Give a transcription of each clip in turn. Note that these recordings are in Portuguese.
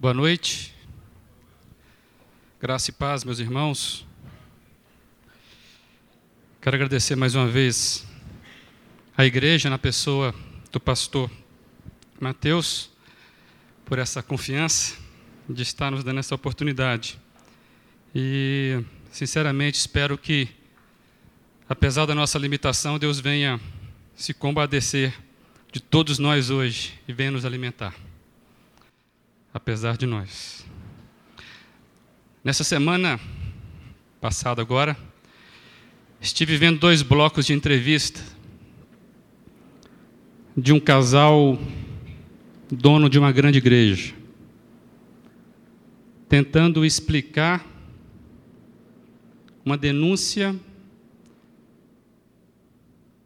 Boa noite. Graça e paz, meus irmãos. Quero agradecer mais uma vez a igreja, na pessoa do pastor Mateus, por essa confiança de estar nos dando essa oportunidade. E, sinceramente, espero que, apesar da nossa limitação, Deus venha se compadecer de todos nós hoje e venha nos alimentar apesar de nós. Nessa semana passada agora, estive vendo dois blocos de entrevista de um casal dono de uma grande igreja, tentando explicar uma denúncia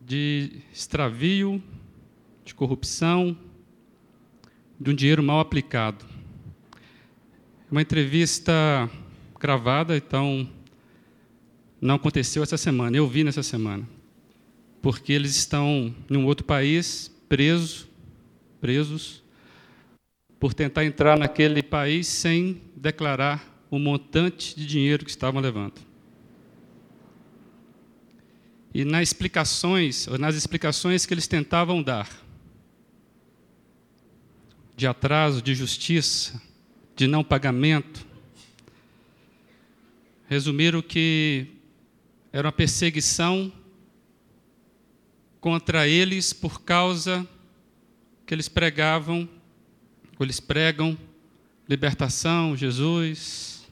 de extravio, de corrupção, de um dinheiro mal aplicado uma entrevista gravada, então não aconteceu essa semana. Eu vi nessa semana, porque eles estão em um outro país, presos, presos, por tentar entrar naquele país sem declarar o montante de dinheiro que estavam levando. E nas explicações, nas explicações que eles tentavam dar, de atraso, de justiça, de não pagamento, resumiram que era uma perseguição contra eles por causa que eles pregavam, ou eles pregam libertação, Jesus,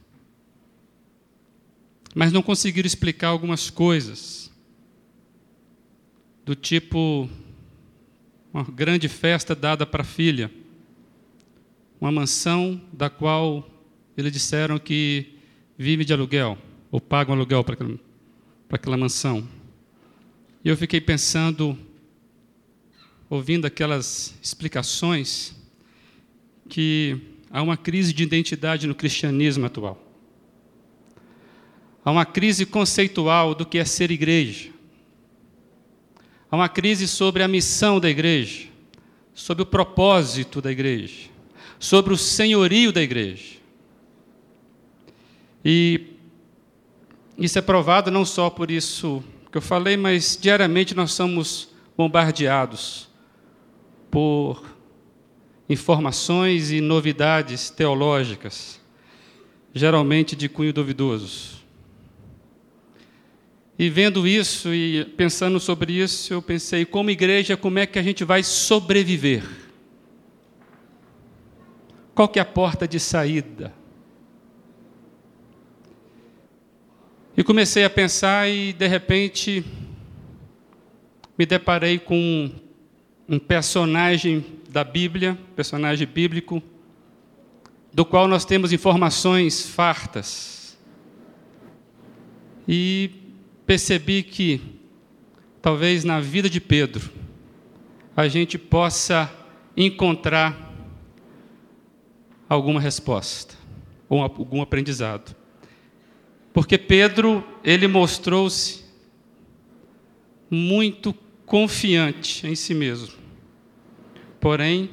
mas não conseguiram explicar algumas coisas, do tipo uma grande festa dada para a filha uma mansão da qual eles disseram que vive de aluguel, ou pagam aluguel para aquela, para aquela mansão. E eu fiquei pensando, ouvindo aquelas explicações, que há uma crise de identidade no cristianismo atual. Há uma crise conceitual do que é ser igreja. Há uma crise sobre a missão da igreja, sobre o propósito da igreja sobre o senhorio da igreja. E isso é provado não só por isso que eu falei, mas diariamente nós somos bombardeados por informações e novidades teológicas, geralmente de cunho duvidoso. E vendo isso e pensando sobre isso, eu pensei, como igreja, como é que a gente vai sobreviver? Qual que é a porta de saída? E comecei a pensar e de repente me deparei com um personagem da Bíblia, personagem bíblico, do qual nós temos informações fartas. E percebi que talvez na vida de Pedro a gente possa encontrar alguma resposta ou algum aprendizado. Porque Pedro, ele mostrou-se muito confiante em si mesmo, porém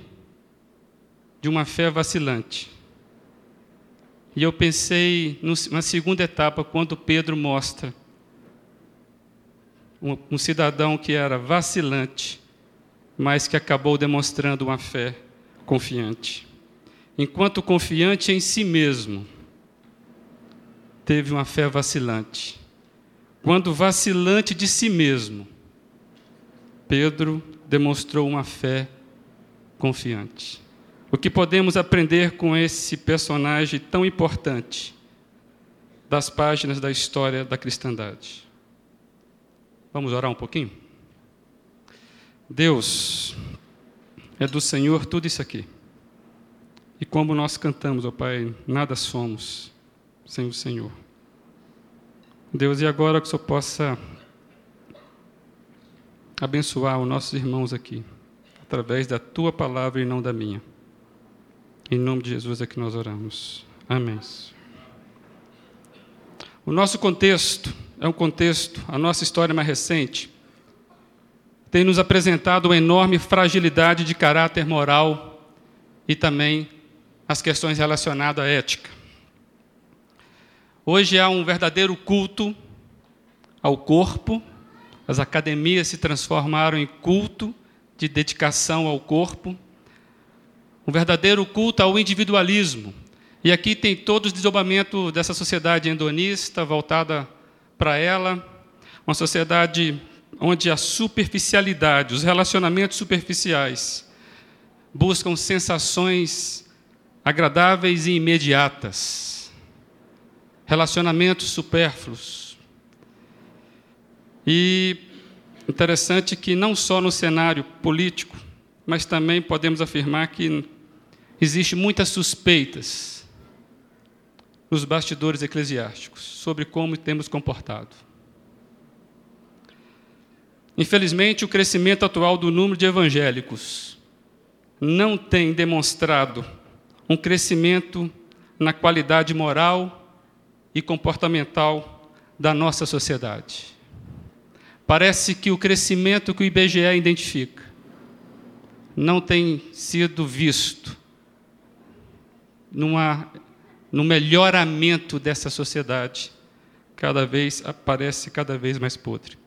de uma fé vacilante. E eu pensei na segunda etapa, quando Pedro mostra um, cidadão que era vacilante, mas que acabou demonstrando uma fé confiante enquanto confiante em si mesmo, teve uma fé vacilante. Quando vacilante de si mesmo, Pedro demonstrou uma fé confiante. O que podemos aprender com esse personagem tão importante das páginas da história da cristandade? Vamos orar um pouquinho? Deus, é do Senhor tudo isso aqui. E como nós cantamos, ó Pai, nada somos sem o Senhor. Deus, e agora que o Senhor possa abençoar os nossos irmãos aqui, através da tua palavra e não da minha. Em nome de Jesus é que nós oramos. Amém. O nosso contexto é um contexto, a nossa história mais recente, tem nos apresentado uma enorme fragilidade de caráter moral e também as questões relacionadas à ética. Hoje há um verdadeiro culto ao corpo, as academias se transformaram em culto de dedicação ao corpo, um verdadeiro culto ao individualismo. E aqui tem todo o desdobramento dessa sociedade endonista voltada para ela, uma sociedade onde a superficialidade, os relacionamentos superficiais, buscam sensações agradáveis e imediatas, relacionamentos supérfluos. E interessante que não só no cenário político, mas também podemos afirmar que existe muitas suspeitas nos bastidores eclesiásticos sobre como temos comportado. Infelizmente, o crescimento atual do número de evangélicos não tem demonstrado um crescimento na qualidade moral e comportamental da nossa sociedade. Parece que o crescimento que o IBGE identifica não tem sido visto numa, no melhoramento dessa sociedade, cada vez aparece cada vez mais podre.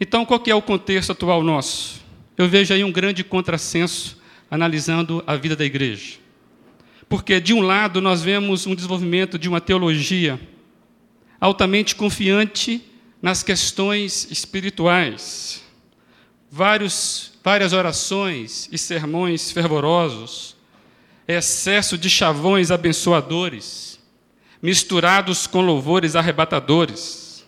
Então, qual que é o contexto atual nosso? Eu vejo aí um grande contrassenso analisando a vida da igreja. Porque, de um lado, nós vemos um desenvolvimento de uma teologia altamente confiante nas questões espirituais. Vários, várias orações e sermões fervorosos, excesso de chavões abençoadores, misturados com louvores arrebatadores,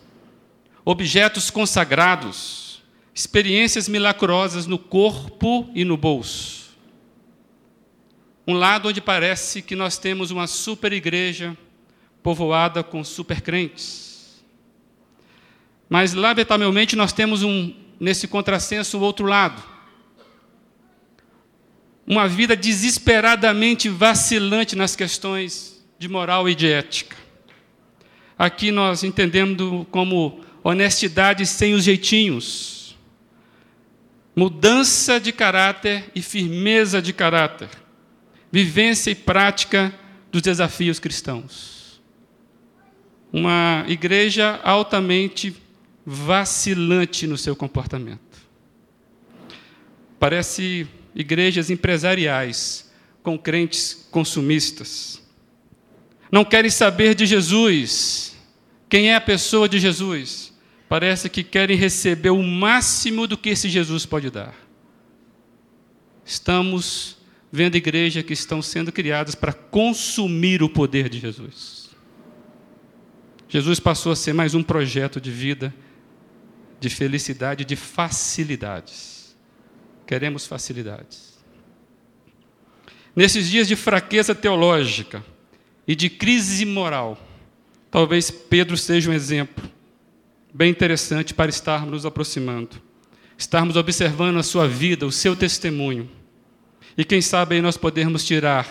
objetos consagrados, experiências milagrosas no corpo e no bolso. Um lado onde parece que nós temos uma super igreja povoada com super crentes mas, lamentavelmente, nós temos um, nesse contrassenso o outro lado. Uma vida desesperadamente vacilante nas questões de moral e de ética. Aqui nós entendemos como honestidade sem os jeitinhos, mudança de caráter e firmeza de caráter, vivência e prática dos desafios cristãos. Uma igreja altamente vacilante no seu comportamento. Parece igrejas empresariais com crentes consumistas. Não querem saber de Jesus. Quem é a pessoa de Jesus? Parece que querem receber o máximo do que esse Jesus pode dar. Estamos vendo igrejas que estão sendo criadas para consumir o poder de Jesus. Jesus passou a ser mais um projeto de vida de felicidade, de facilidades. Queremos facilidades. Nesses dias de fraqueza teológica e de crise moral, talvez Pedro seja um exemplo bem interessante para estarmos nos aproximando, estarmos observando a sua vida, o seu testemunho. E quem sabe aí nós podermos tirar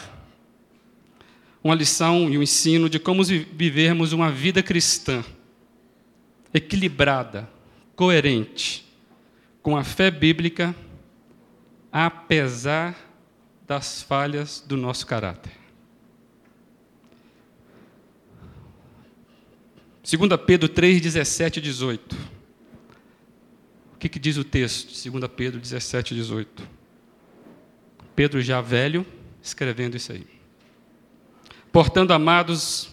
uma lição e um ensino de como vivermos uma vida cristã equilibrada, coerente com a fé bíblica, apesar das falhas do nosso caráter. 2 Pedro 3, 17 e 18. O que, que diz o texto? 2 Pedro 17 e 18. Pedro, já velho, escrevendo isso aí. Portanto, amados,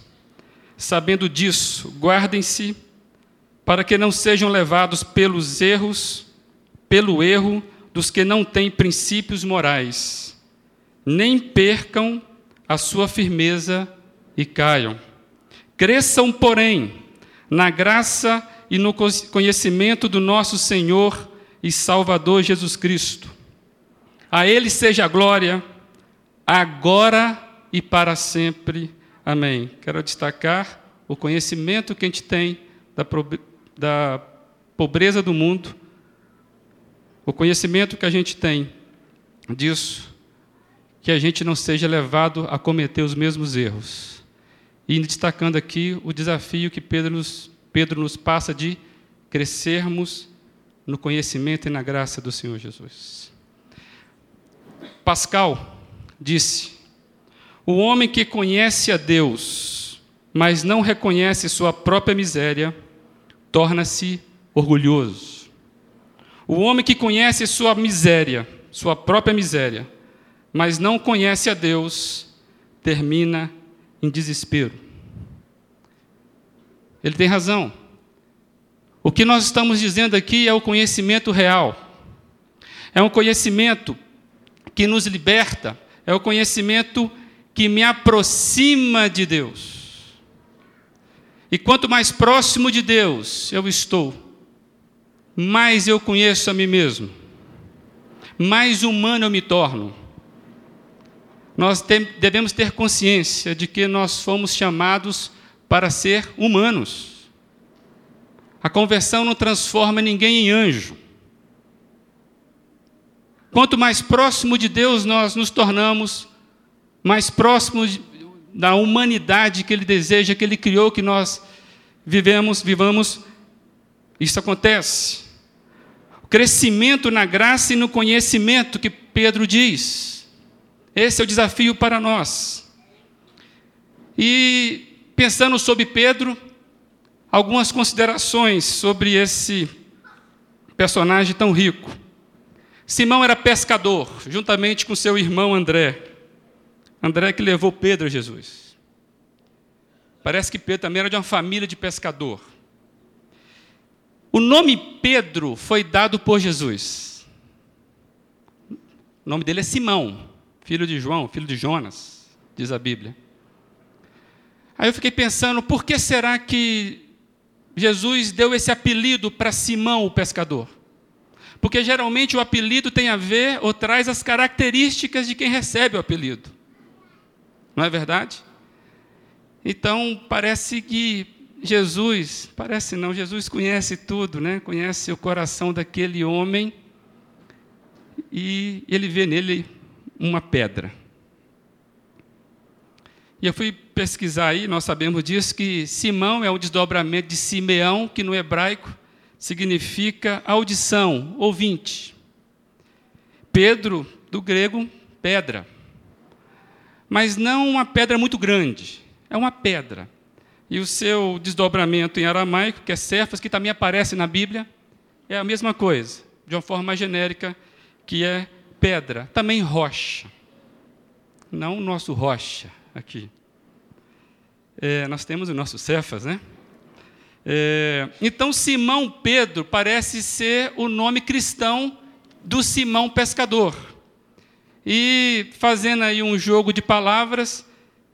sabendo disso, guardem-se para que não sejam levados pelos erros, pelo erro dos que não têm princípios morais, nem percam a sua firmeza e caiam. Cresçam, porém, na graça e no conhecimento do nosso Senhor e Salvador Jesus Cristo. A Ele seja a glória, agora e para sempre. Amém. Quero destacar o conhecimento que a gente tem da da pobreza do mundo, o conhecimento que a gente tem disso, que a gente não seja levado a cometer os mesmos erros. E destacando aqui o desafio que Pedro nos, Pedro nos passa de crescermos no conhecimento e na graça do Senhor Jesus. Pascal disse: O homem que conhece a Deus, mas não reconhece sua própria miséria, torna-se orgulhoso. O homem que conhece sua miséria, sua própria miséria, mas não conhece a Deus, termina em desespero. Ele tem razão. O que nós estamos dizendo aqui é o conhecimento real. É um conhecimento que nos liberta, é o conhecimento que me aproxima de Deus. E quanto mais próximo de Deus eu estou, mais eu conheço a mim mesmo, mais humano eu me torno. Nós devemos ter consciência de que nós fomos chamados para ser humanos. A conversão não transforma ninguém em anjo. Quanto mais próximo de Deus nós nos tornamos, mais próximos da humanidade que Ele deseja, que Ele criou, que nós vivemos, vivamos, isso acontece. O crescimento na graça e no conhecimento que Pedro diz. Esse é o desafio para nós. E pensando sobre Pedro, algumas considerações sobre esse personagem tão rico. Simão era pescador, juntamente com seu irmão André. André que levou Pedro a Jesus. Parece que Pedro também era de uma família de pescador. O nome Pedro foi dado por Jesus. O nome dele é Simão, filho de João, filho de Jonas, diz a Bíblia. Aí eu fiquei pensando, por que será que Jesus deu esse apelido para Simão, o pescador? Porque geralmente o apelido tem a ver ou traz as características de quem recebe o apelido. Não é verdade? Então, parece que Jesus, parece não, Jesus conhece tudo, né? Conhece o coração daquele homem e ele vê nele uma pedra. E eu fui pesquisar aí, nós sabemos disso, que Simão é um desdobramento de Simeão, que no hebraico significa audição, ouvinte. Pedro, do grego, pedra mas não uma pedra muito grande, é uma pedra. E o seu desdobramento em aramaico, que é Cefas, que também aparece na Bíblia, é a mesma coisa, de uma forma genérica, que é pedra, também rocha. Não o nosso rocha aqui. É, nós temos o nosso Cefas, né? É, então, Simão Pedro parece ser o nome cristão do Simão pescador. E fazendo aí um jogo de palavras,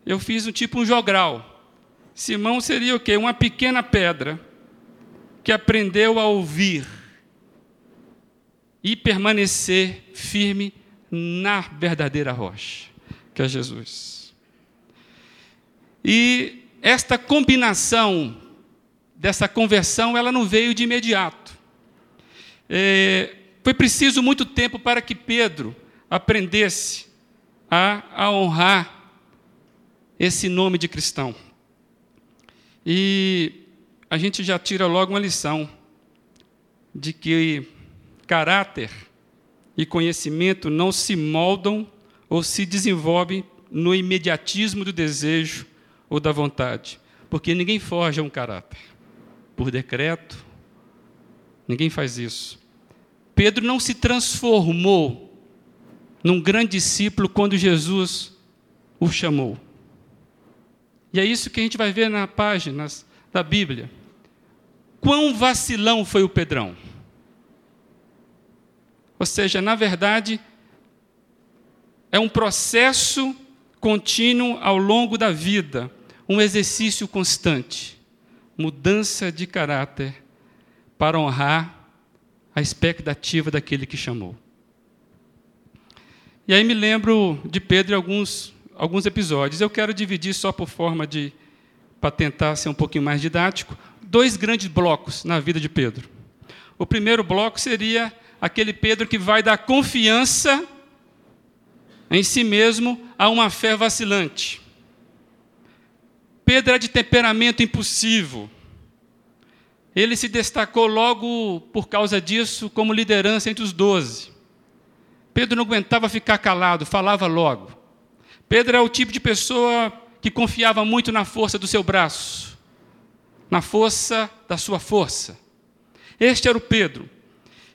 eu fiz um tipo um jogral. Simão seria o quê? Uma pequena pedra que aprendeu a ouvir e permanecer firme na verdadeira rocha, que é Jesus. E esta combinação dessa conversão, ela não veio de imediato. É, foi preciso muito tempo para que Pedro aprendesse a, a honrar esse nome de cristão. E a gente já tira logo uma lição de que caráter e conhecimento não se moldam ou se desenvolvem no imediatismo do desejo ou da vontade, porque ninguém forja um caráter por decreto, ninguém faz isso. Pedro não se transformou num grande discípulo quando Jesus o chamou. E é isso que a gente vai ver na páginas da Bíblia. Quão vacilão foi o Pedrão? Ou seja, na verdade, é um processo contínuo ao longo da vida, um exercício constante, mudança de caráter para honrar a expectativa daquele que chamou. E aí me lembro de Pedro em alguns, alguns episódios. Eu quero dividir só por forma de, para tentar ser um pouquinho mais didático, dois grandes blocos na vida de Pedro. O primeiro bloco seria aquele Pedro que vai dar confiança em si mesmo a uma fé vacilante. Pedro é de temperamento impulsivo. Ele se destacou logo por causa disso como liderança entre os doze. Pedro não aguentava ficar calado, falava logo. Pedro é o tipo de pessoa que confiava muito na força do seu braço, na força da sua força. Este era o Pedro.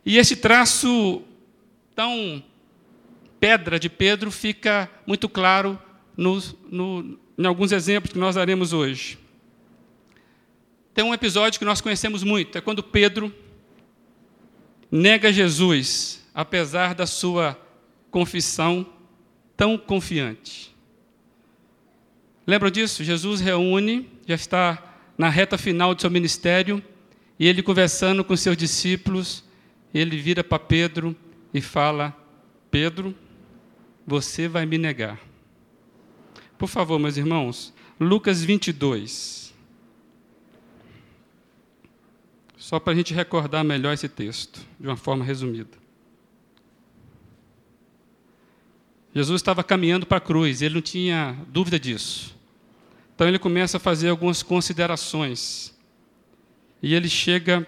E esse traço tão pedra de Pedro fica muito claro no, no, em alguns exemplos que nós daremos hoje. Tem um episódio que nós conhecemos muito, é quando Pedro nega Jesus, apesar da sua confissão tão confiante. Lembram disso? Jesus reúne, já está na reta final do seu ministério, e ele conversando com seus discípulos, ele vira para Pedro e fala: Pedro, você vai me negar. Por favor, meus irmãos, Lucas 22. Só para a gente recordar melhor esse texto, de uma forma resumida. Jesus estava caminhando para a cruz, ele não tinha dúvida disso. Então ele começa a fazer algumas considerações. E ele chega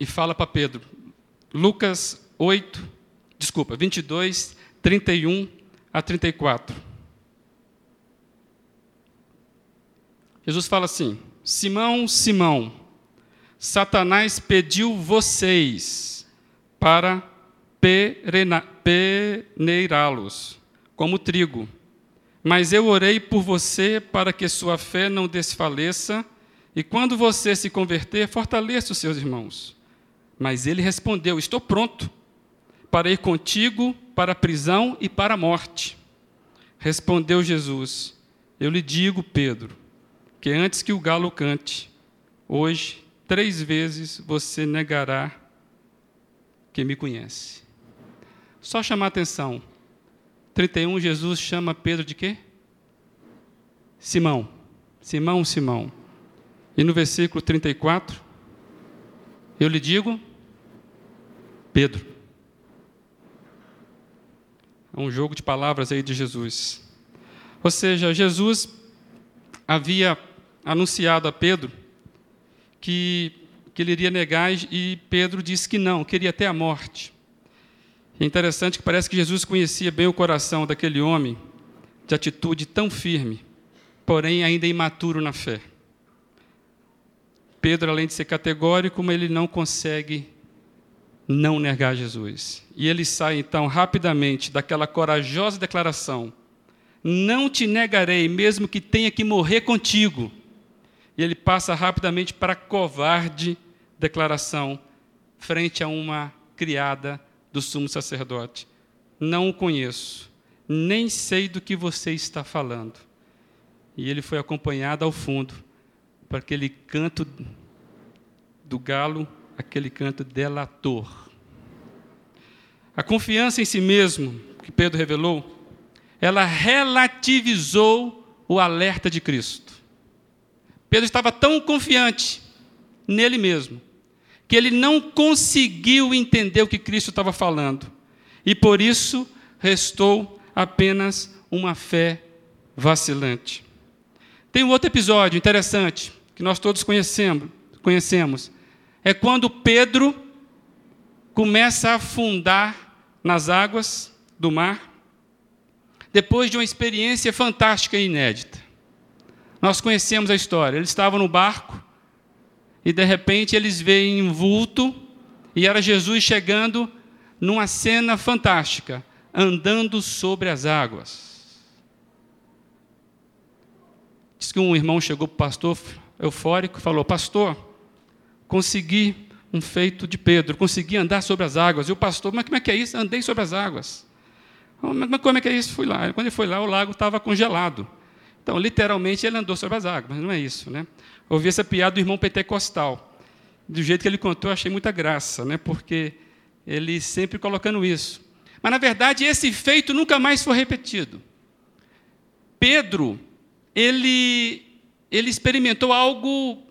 e fala para Pedro, Lucas 8, desculpa, 22, 31 a 34. Jesus fala assim: Simão, Simão, Satanás pediu vocês para peneirá-los como trigo. Mas eu orei por você para que sua fé não desfaleça, e quando você se converter, fortaleça os seus irmãos. Mas ele respondeu: Estou pronto para ir contigo para a prisão e para a morte. Respondeu Jesus: Eu lhe digo, Pedro, que antes que o galo cante, hoje, três vezes você negará que me conhece. Só chamar atenção. 31, Jesus chama Pedro de quê? Simão. Simão, Simão. E no versículo 34, eu lhe digo, Pedro. É um jogo de palavras aí de Jesus. Ou seja, Jesus havia anunciado a Pedro que, que ele iria negar e Pedro disse que não, queria até a morte. É interessante que parece que Jesus conhecia bem o coração daquele homem, de atitude tão firme, porém ainda imaturo na fé. Pedro, além de ser categórico, ele não consegue não negar Jesus. E ele sai então rapidamente daquela corajosa declaração: Não te negarei, mesmo que tenha que morrer contigo. E ele passa rapidamente para a covarde declaração frente a uma criada do sumo sacerdote: Não o conheço, nem sei do que você está falando. E ele foi acompanhado ao fundo para aquele canto do galo, aquele canto delator. A confiança em si mesmo, que Pedro revelou, ela relativizou o alerta de Cristo. Pedro estava tão confiante nele mesmo, que ele não conseguiu entender o que Cristo estava falando. E por isso restou apenas uma fé vacilante. Tem um outro episódio interessante que nós todos conhecemos, conhecemos. É quando Pedro começa a afundar nas águas do mar, depois de uma experiência fantástica e inédita. Nós conhecemos a história. Eles estavam no barco e de repente eles veem um vulto e era Jesus chegando numa cena fantástica, andando sobre as águas. Diz que um irmão chegou para o pastor eufórico e falou: Pastor, consegui um feito de Pedro, consegui andar sobre as águas. E o pastor, mas como é que é isso? Andei sobre as águas. Mas como é que é isso? Fui lá. Quando ele foi lá, o lago estava congelado. Então, literalmente, ele andou sobre as águas, mas não é isso. Né? Ouvi essa piada do irmão pentecostal. Do jeito que ele contou, achei muita graça, né? porque ele sempre colocando isso. Mas, na verdade, esse feito nunca mais foi repetido. Pedro ele, ele experimentou algo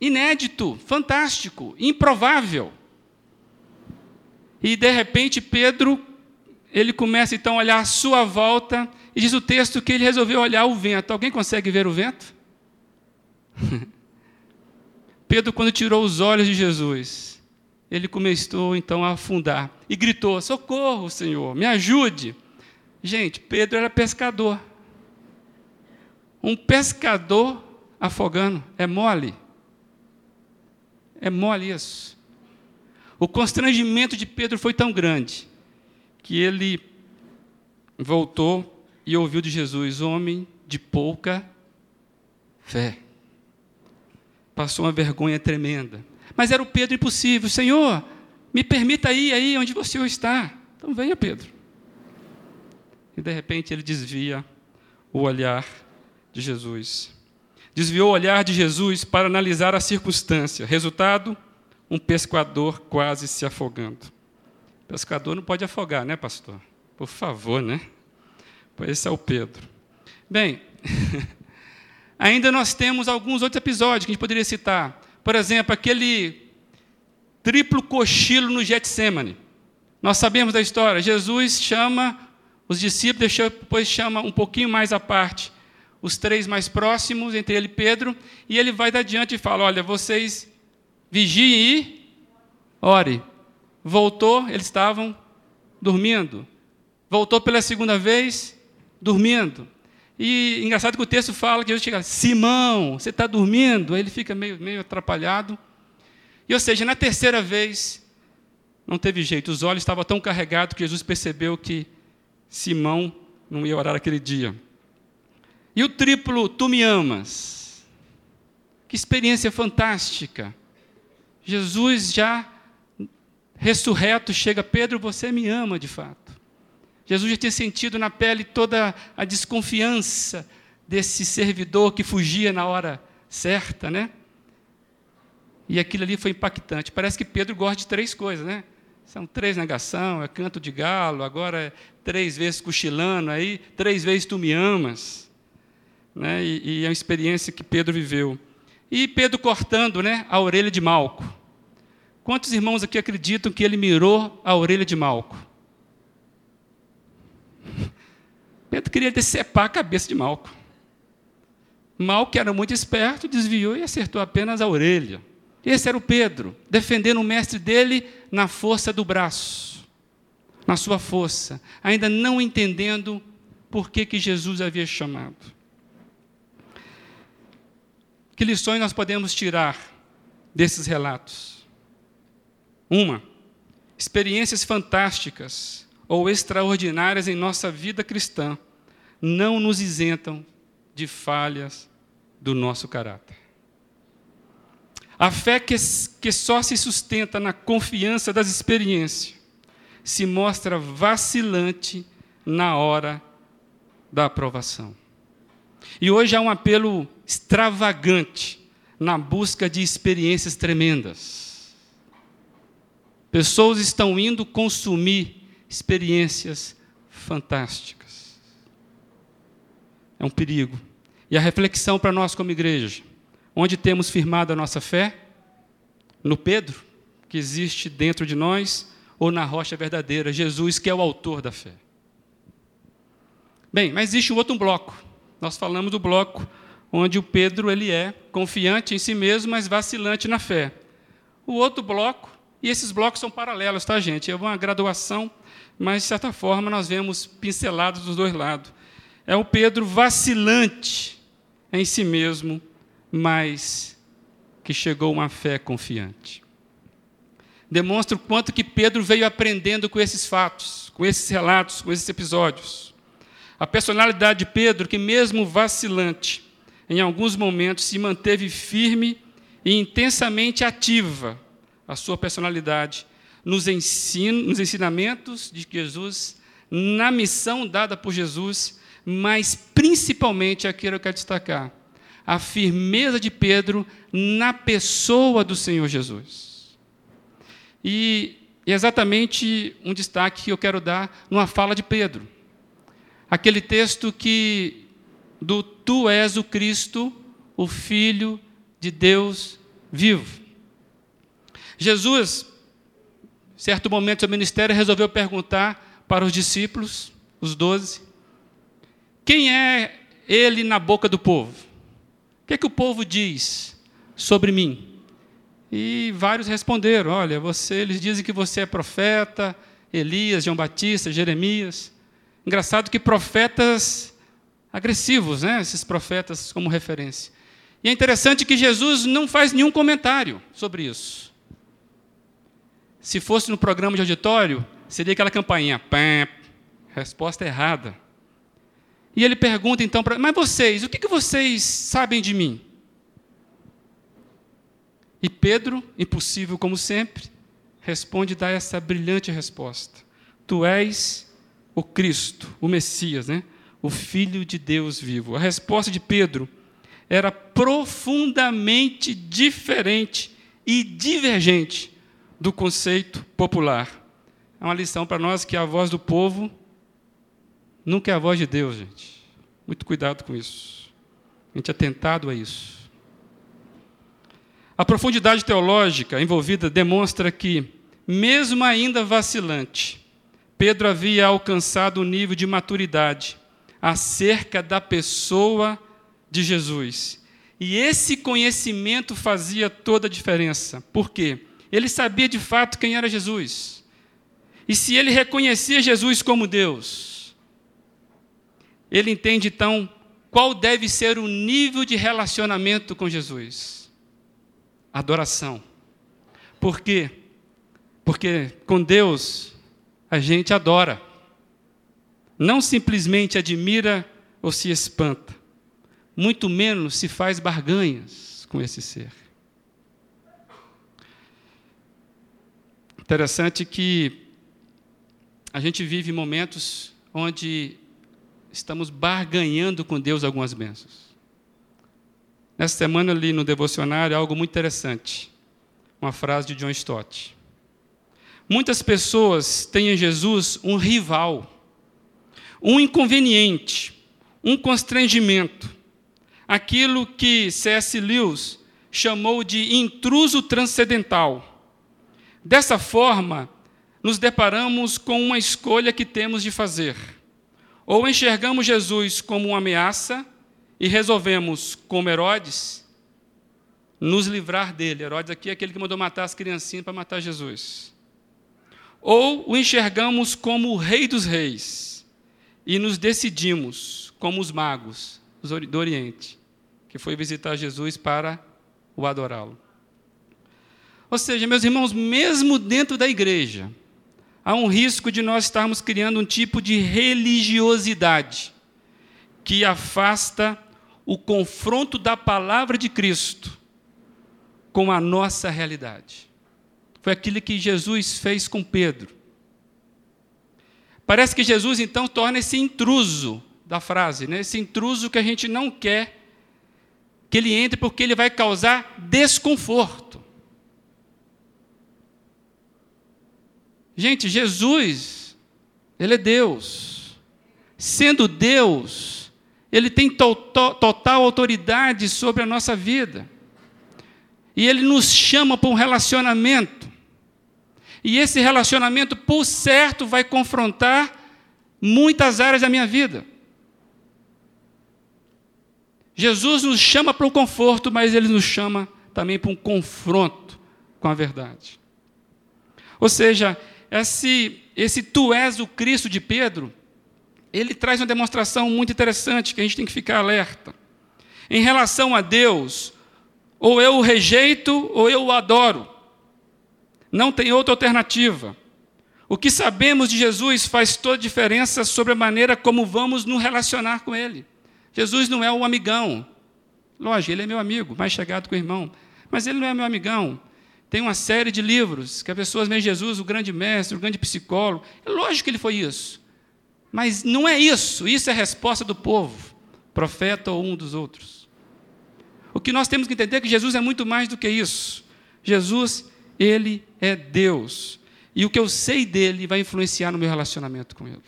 inédito, fantástico, improvável. E de repente Pedro, ele começa então a olhar à sua volta e diz o texto que ele resolveu olhar o vento. Alguém consegue ver o vento? Pedro, quando tirou os olhos de Jesus, ele começou então a afundar e gritou: Socorro, Senhor, me ajude. Gente, Pedro era pescador. Um pescador afogando. É mole. É mole isso. O constrangimento de Pedro foi tão grande que ele voltou e ouviu de Jesus, homem de pouca fé. Passou uma vergonha tremenda. Mas era o Pedro impossível. Senhor, me permita ir aí onde você está. Então venha, Pedro. E de repente ele desvia o olhar de Jesus. Desviou o olhar de Jesus para analisar a circunstância. Resultado: um pescador quase se afogando. Pescador não pode afogar, né, pastor? Por favor, né? Esse é o Pedro. Bem, ainda nós temos alguns outros episódios que a gente poderia citar. Por exemplo, aquele triplo cochilo no Getsemane. Nós sabemos da história. Jesus chama os discípulos, depois chama um pouquinho mais à parte os três mais próximos, entre ele e Pedro, e ele vai adiante e fala: Olha, vocês vigiem e ore. Voltou, eles estavam dormindo. Voltou pela segunda vez, dormindo. E engraçado que o texto fala que Jesus chega, Simão, você está dormindo? Aí ele fica meio, meio atrapalhado. E ou seja, na terceira vez, não teve jeito, os olhos estavam tão carregados que Jesus percebeu que Simão não ia orar aquele dia. E o triplo, tu me amas. Que experiência fantástica. Jesus já ressurreto chega, Pedro, você me ama de fato. Jesus já tinha sentido na pele toda a desconfiança desse servidor que fugia na hora certa, né? E aquilo ali foi impactante. Parece que Pedro gosta de três coisas, né? São três negação, é canto de galo, agora é três vezes cochilando, aí três vezes tu me amas. Né? E, e é uma experiência que Pedro viveu. E Pedro cortando né, a orelha de Malco. Quantos irmãos aqui acreditam que ele mirou a orelha de Malco? Pedro queria decepar a cabeça de Malco. Malco, que era muito esperto, desviou e acertou apenas a orelha. Esse era o Pedro, defendendo o mestre dele na força do braço, na sua força, ainda não entendendo por que, que Jesus havia chamado. Que lições nós podemos tirar desses relatos? Uma, experiências fantásticas ou extraordinárias em nossa vida cristã não nos isentam de falhas do nosso caráter. A fé que, que só se sustenta na confiança das experiências se mostra vacilante na hora da aprovação. E hoje há um apelo extravagante na busca de experiências tremendas. Pessoas estão indo consumir experiências fantásticas. É um perigo. E a reflexão para nós como igreja, onde temos firmado a nossa fé? No Pedro, que existe dentro de nós, ou na rocha verdadeira, Jesus, que é o autor da fé. Bem, mas existe um outro bloco. Nós falamos do bloco onde o Pedro ele é confiante em si mesmo, mas vacilante na fé. O outro bloco e esses blocos são paralelos, tá, gente? É uma graduação, mas, de certa forma, nós vemos pincelados dos dois lados. É o Pedro vacilante em si mesmo, mas que chegou uma fé confiante. Demonstra o quanto que Pedro veio aprendendo com esses fatos, com esses relatos, com esses episódios. A personalidade de Pedro, que mesmo vacilante, em alguns momentos se manteve firme e intensamente ativa a sua personalidade nos, ensino, nos ensinamentos de Jesus, na missão dada por Jesus, mas principalmente aqui eu quero destacar a firmeza de Pedro na pessoa do Senhor Jesus. E exatamente um destaque que eu quero dar numa fala de Pedro. Aquele texto que do tu és o Cristo, o filho de Deus vivo. Jesus, certo momento seu ministério, resolveu perguntar para os discípulos, os doze, quem é ele na boca do povo? O que é que o povo diz sobre mim? E vários responderam: Olha, você, eles dizem que você é profeta, Elias, João Batista, Jeremias. Engraçado que profetas agressivos, né? esses profetas como referência. E é interessante que Jesus não faz nenhum comentário sobre isso. Se fosse no programa de auditório, seria aquela campainha, pam, resposta errada. E ele pergunta então para, mas vocês, o que, que vocês sabem de mim? E Pedro, impossível como sempre, responde e dá essa brilhante resposta: Tu és o Cristo, o Messias, né? o Filho de Deus vivo. A resposta de Pedro era profundamente diferente e divergente do conceito popular. É uma lição para nós que a voz do povo nunca é a voz de Deus, gente. Muito cuidado com isso. A gente é tentado a isso. A profundidade teológica envolvida demonstra que, mesmo ainda vacilante, Pedro havia alcançado um nível de maturidade acerca da pessoa de Jesus. E esse conhecimento fazia toda a diferença. Por quê? Ele sabia de fato quem era Jesus. E se ele reconhecia Jesus como Deus, ele entende então qual deve ser o nível de relacionamento com Jesus. Adoração. Por quê? Porque com Deus a gente adora. Não simplesmente admira ou se espanta muito menos se faz barganhas com esse ser. Interessante que a gente vive momentos onde estamos barganhando com Deus algumas bênçãos. Nessa semana ali no devocionário, algo muito interessante. Uma frase de John Stott. Muitas pessoas têm em Jesus um rival, um inconveniente, um constrangimento aquilo que C.S. Lewis chamou de intruso transcendental. Dessa forma, nos deparamos com uma escolha que temos de fazer. Ou enxergamos Jesus como uma ameaça e resolvemos, como Herodes, nos livrar dele. Herodes aqui é aquele que mandou matar as criancinhas para matar Jesus. Ou o enxergamos como o rei dos reis e nos decidimos, como os magos do Oriente, que foi visitar Jesus para o adorá-lo. Ou seja, meus irmãos, mesmo dentro da igreja, há um risco de nós estarmos criando um tipo de religiosidade que afasta o confronto da palavra de Cristo com a nossa realidade. Foi aquilo que Jesus fez com Pedro. Parece que Jesus então torna esse intruso da frase, né? esse intruso que a gente não quer que ele entre porque ele vai causar desconforto. Gente, Jesus, ele é Deus. Sendo Deus, ele tem to to total autoridade sobre a nossa vida. E ele nos chama para um relacionamento. E esse relacionamento, por certo, vai confrontar muitas áreas da minha vida. Jesus nos chama para o conforto, mas ele nos chama também para um confronto com a verdade. Ou seja, esse, esse tu és o Cristo de Pedro, ele traz uma demonstração muito interessante que a gente tem que ficar alerta. Em relação a Deus, ou eu o rejeito ou eu o adoro. Não tem outra alternativa. O que sabemos de Jesus faz toda a diferença sobre a maneira como vamos nos relacionar com Ele. Jesus não é o amigão. Lógico, ele é meu amigo, mais chegado que o irmão. Mas ele não é meu amigão. Tem uma série de livros que as pessoas veem Jesus, o grande mestre, o grande psicólogo. É lógico que ele foi isso. Mas não é isso. Isso é a resposta do povo, profeta ou um dos outros. O que nós temos que entender é que Jesus é muito mais do que isso. Jesus, ele é Deus. E o que eu sei dele vai influenciar no meu relacionamento com ele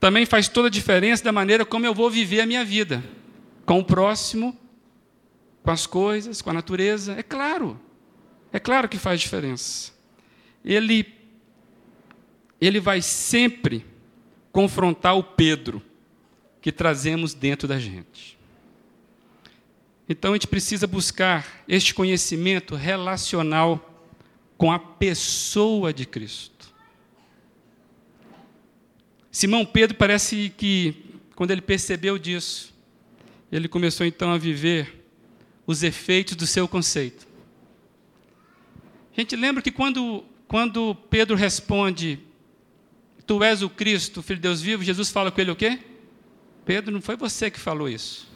também faz toda a diferença da maneira como eu vou viver a minha vida. Com o próximo, com as coisas, com a natureza. É claro. É claro que faz diferença. Ele, ele vai sempre confrontar o Pedro que trazemos dentro da gente. Então a gente precisa buscar este conhecimento relacional com a pessoa de Cristo. Simão Pedro parece que, quando ele percebeu disso, ele começou então a viver os efeitos do seu conceito. A gente lembra que quando, quando Pedro responde, Tu és o Cristo, Filho de Deus vivo, Jesus fala com ele o quê? Pedro, não foi você que falou isso.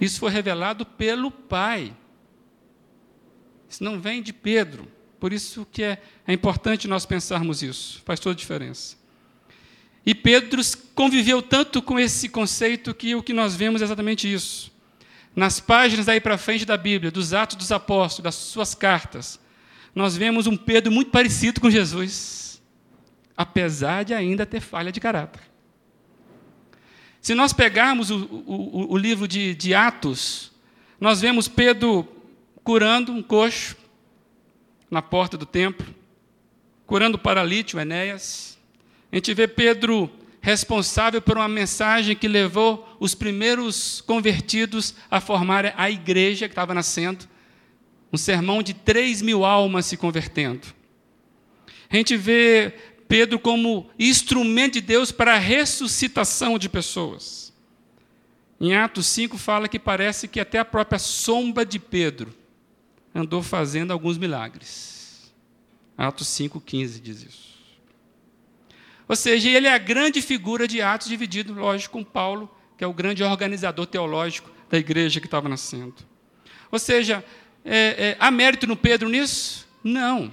Isso foi revelado pelo Pai. Isso não vem de Pedro. Por isso que é, é importante nós pensarmos isso. Faz toda a diferença. E Pedro conviveu tanto com esse conceito que o que nós vemos é exatamente isso. Nas páginas aí para frente da Bíblia, dos Atos dos Apóstolos, das suas cartas, nós vemos um Pedro muito parecido com Jesus, apesar de ainda ter falha de caráter. Se nós pegarmos o, o, o livro de, de Atos, nós vemos Pedro curando um coxo na porta do templo, curando o paralítico Enéas. A gente vê Pedro responsável por uma mensagem que levou os primeiros convertidos a formar a igreja que estava nascendo. Um sermão de 3 mil almas se convertendo. A gente vê Pedro como instrumento de Deus para a ressuscitação de pessoas. Em Atos 5 fala que parece que até a própria sombra de Pedro andou fazendo alguns milagres. Atos 5,15 diz isso. Ou seja, ele é a grande figura de Atos, dividido, lógico, com Paulo, que é o grande organizador teológico da igreja que estava nascendo. Ou seja, é, é, há mérito no Pedro nisso? Não.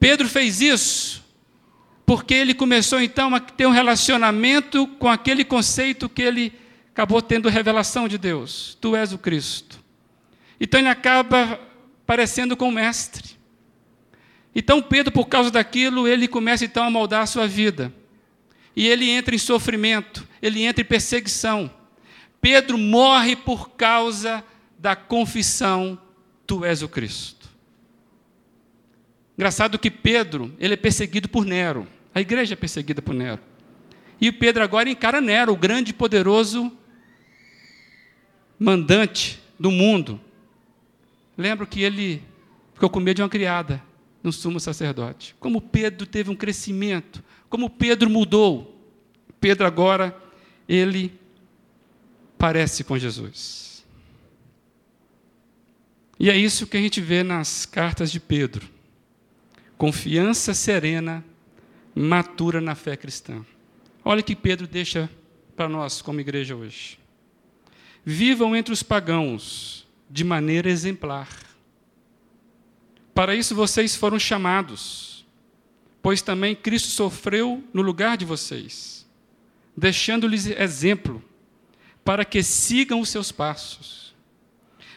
Pedro fez isso porque ele começou então a ter um relacionamento com aquele conceito que ele acabou tendo revelação de Deus: Tu és o Cristo. Então ele acaba parecendo com o mestre. Então Pedro, por causa daquilo, ele começa então a moldar a sua vida. E ele entra em sofrimento, ele entra em perseguição. Pedro morre por causa da confissão: Tu és o Cristo. Engraçado que Pedro, ele é perseguido por Nero. A igreja é perseguida por Nero. E Pedro agora encara Nero, o grande e poderoso mandante do mundo. Lembro que ele ficou com medo de uma criada, no sumo sacerdote. Como Pedro teve um crescimento, como Pedro mudou. Pedro agora, ele parece com Jesus. E é isso que a gente vê nas cartas de Pedro. Confiança serena, matura na fé cristã. Olha que Pedro deixa para nós como igreja hoje. Vivam entre os pagãos de maneira exemplar. Para isso vocês foram chamados, pois também Cristo sofreu no lugar de vocês, deixando-lhes exemplo, para que sigam os seus passos.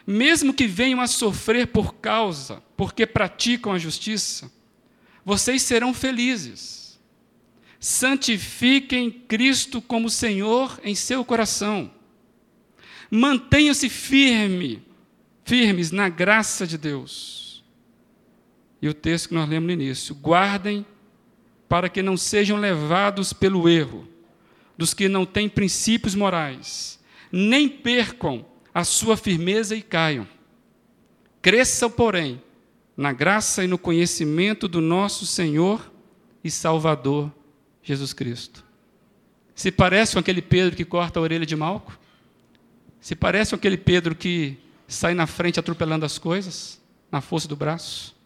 Mesmo que venham a sofrer por causa, porque praticam a justiça, vocês serão felizes. Santifiquem Cristo como Senhor em seu coração. Mantenham-se firme firmes na graça de Deus. E o texto que nós lemos no início: guardem para que não sejam levados pelo erro dos que não têm princípios morais, nem percam a sua firmeza e caiam. Cresçam, porém, na graça e no conhecimento do nosso Senhor e Salvador Jesus Cristo. Se parece com aquele Pedro que corta a orelha de Malco? Se parece com aquele Pedro que sai na frente atropelando as coisas, na força do braço.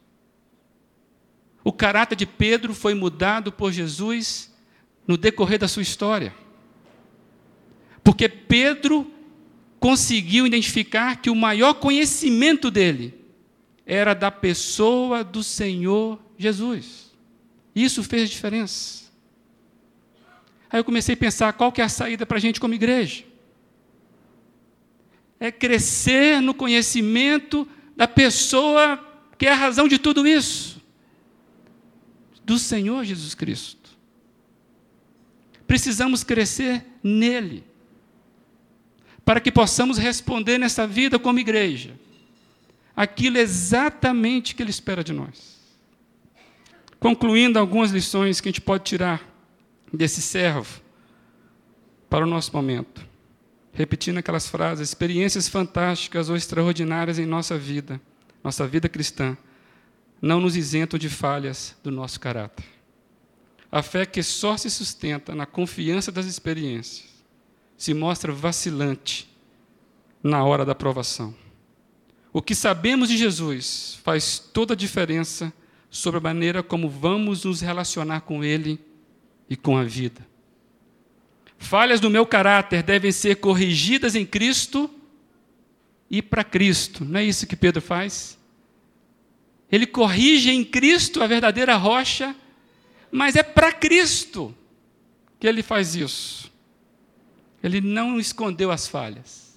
O caráter de Pedro foi mudado por Jesus no decorrer da sua história. Porque Pedro conseguiu identificar que o maior conhecimento dele era da pessoa do Senhor Jesus. Isso fez diferença. Aí eu comecei a pensar qual que é a saída para a gente como igreja é crescer no conhecimento da pessoa que é a razão de tudo isso do Senhor Jesus Cristo. Precisamos crescer nele, para que possamos responder nessa vida como igreja aquilo exatamente que Ele espera de nós. Concluindo algumas lições que a gente pode tirar desse servo para o nosso momento repetindo aquelas frases, experiências fantásticas ou extraordinárias em nossa vida, nossa vida cristã, não nos isentam de falhas do nosso caráter. A fé que só se sustenta na confiança das experiências se mostra vacilante na hora da provação. O que sabemos de Jesus faz toda a diferença sobre a maneira como vamos nos relacionar com Ele e com a vida. Falhas do meu caráter devem ser corrigidas em Cristo e para Cristo. Não é isso que Pedro faz? Ele corrige em Cristo a verdadeira rocha, mas é para Cristo que ele faz isso. Ele não escondeu as falhas.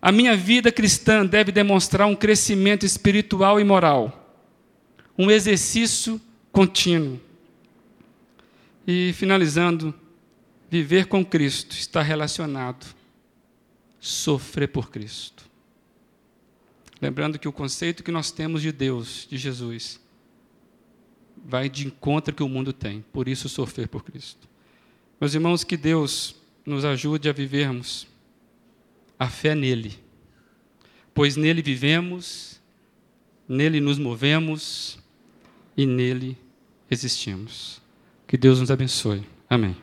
A minha vida cristã deve demonstrar um crescimento espiritual e moral, um exercício contínuo. E finalizando, viver com Cristo está relacionado sofrer por Cristo. Lembrando que o conceito que nós temos de Deus, de Jesus, vai de encontro que o mundo tem, por isso sofrer por Cristo. Meus irmãos, que Deus nos ajude a vivermos a fé nele, pois nele vivemos, nele nos movemos e nele existimos. Que Deus nos abençoe. Amém.